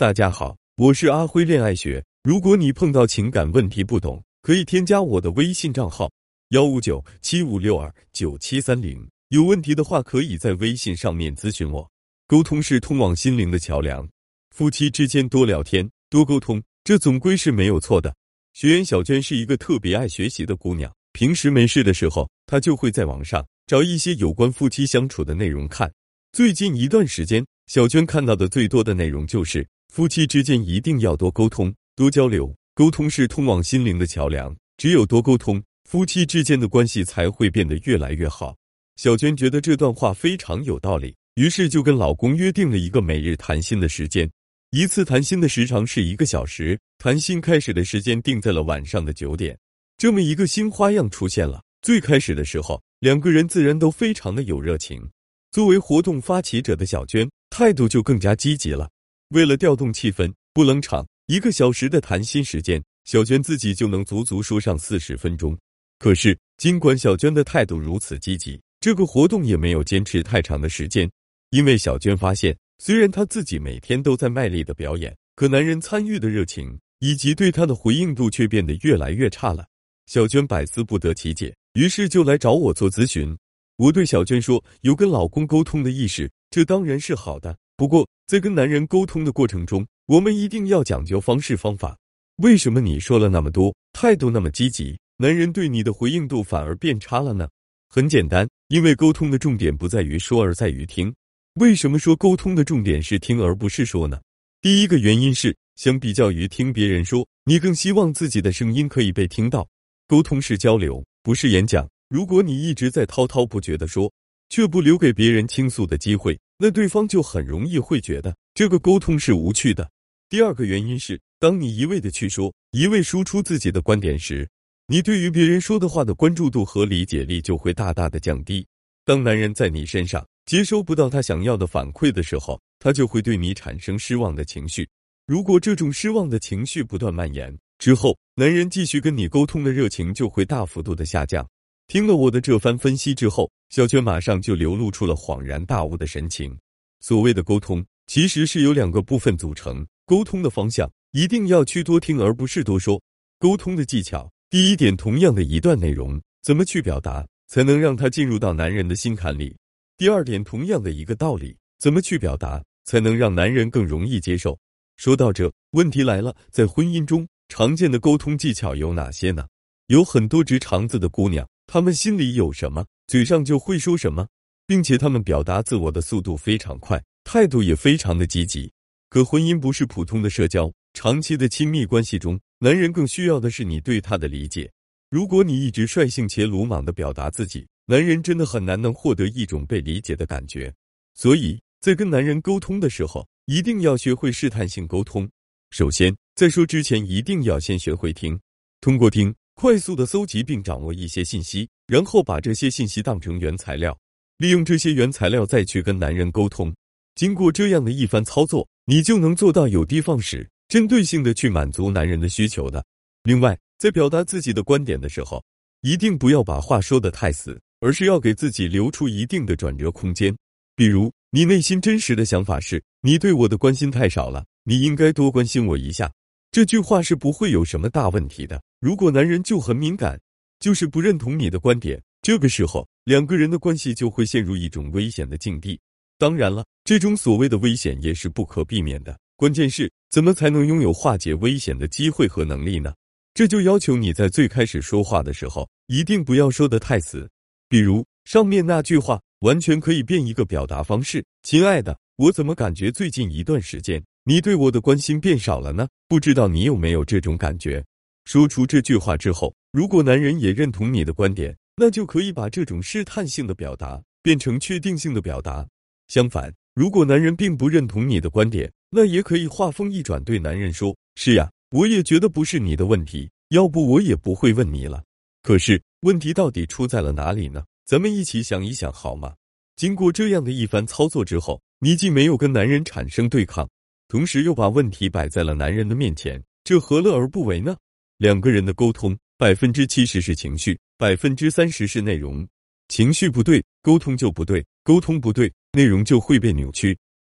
大家好，我是阿辉恋爱学。如果你碰到情感问题不懂，可以添加我的微信账号幺五九七五六二九七三零。有问题的话，可以在微信上面咨询我。沟通是通往心灵的桥梁，夫妻之间多聊天、多沟通，这总归是没有错的。学员小娟是一个特别爱学习的姑娘，平时没事的时候，她就会在网上找一些有关夫妻相处的内容看。最近一段时间，小娟看到的最多的内容就是。夫妻之间一定要多沟通、多交流，沟通是通往心灵的桥梁。只有多沟通，夫妻之间的关系才会变得越来越好。小娟觉得这段话非常有道理，于是就跟老公约定了一个每日谈心的时间，一次谈心的时长是一个小时，谈心开始的时间定在了晚上的九点。这么一个新花样出现了。最开始的时候，两个人自然都非常的有热情。作为活动发起者的小娟，态度就更加积极了。为了调动气氛，不冷场，一个小时的谈心时间，小娟自己就能足足说上四十分钟。可是，尽管小娟的态度如此积极，这个活动也没有坚持太长的时间。因为小娟发现，虽然她自己每天都在卖力的表演，可男人参与的热情以及对她的回应度却变得越来越差了。小娟百思不得其解，于是就来找我做咨询。我对小娟说：“有跟老公沟通的意识，这当然是好的。”不过，在跟男人沟通的过程中，我们一定要讲究方式方法。为什么你说了那么多，态度那么积极，男人对你的回应度反而变差了呢？很简单，因为沟通的重点不在于说，而在于听。为什么说沟通的重点是听而不是说呢？第一个原因是，相比较于听别人说，你更希望自己的声音可以被听到。沟通是交流，不是演讲。如果你一直在滔滔不绝的说，却不留给别人倾诉的机会，那对方就很容易会觉得这个沟通是无趣的。第二个原因是，当你一味的去说，一味输出自己的观点时，你对于别人说的话的关注度和理解力就会大大的降低。当男人在你身上接收不到他想要的反馈的时候，他就会对你产生失望的情绪。如果这种失望的情绪不断蔓延之后，男人继续跟你沟通的热情就会大幅度的下降。听了我的这番分析之后，小娟马上就流露出了恍然大悟的神情。所谓的沟通，其实是由两个部分组成。沟通的方向一定要去多听，而不是多说。沟通的技巧，第一点，同样的一段内容，怎么去表达，才能让他进入到男人的心坎里？第二点，同样的一个道理，怎么去表达，才能让男人更容易接受？说到这，问题来了，在婚姻中常见的沟通技巧有哪些呢？有很多直肠子的姑娘。他们心里有什么，嘴上就会说什么，并且他们表达自我的速度非常快，态度也非常的积极。可婚姻不是普通的社交，长期的亲密关系中，男人更需要的是你对他的理解。如果你一直率性且鲁莽的表达自己，男人真的很难能获得一种被理解的感觉。所以在跟男人沟通的时候，一定要学会试探性沟通。首先，在说之前，一定要先学会听，通过听。快速的搜集并掌握一些信息，然后把这些信息当成原材料，利用这些原材料再去跟男人沟通。经过这样的一番操作，你就能做到有的放矢，针对性的去满足男人的需求的。另外，在表达自己的观点的时候，一定不要把话说的太死，而是要给自己留出一定的转折空间。比如，你内心真实的想法是：你对我的关心太少了，你应该多关心我一下。这句话是不会有什么大问题的。如果男人就很敏感，就是不认同你的观点，这个时候两个人的关系就会陷入一种危险的境地。当然了，这种所谓的危险也是不可避免的。关键是怎么才能拥有化解危险的机会和能力呢？这就要求你在最开始说话的时候，一定不要说的太死。比如上面那句话，完全可以变一个表达方式：“亲爱的，我怎么感觉最近一段时间？”你对我的关心变少了呢？不知道你有没有这种感觉？说出这句话之后，如果男人也认同你的观点，那就可以把这种试探性的表达变成确定性的表达。相反，如果男人并不认同你的观点，那也可以话锋一转，对男人说：“是呀，我也觉得不是你的问题，要不我也不会问你了。可是问题到底出在了哪里呢？咱们一起想一想好吗？”经过这样的一番操作之后，你既没有跟男人产生对抗。同时又把问题摆在了男人的面前，这何乐而不为呢？两个人的沟通，百分之七十是情绪，百分之三十是内容。情绪不对，沟通就不对；沟通不对，内容就会被扭曲。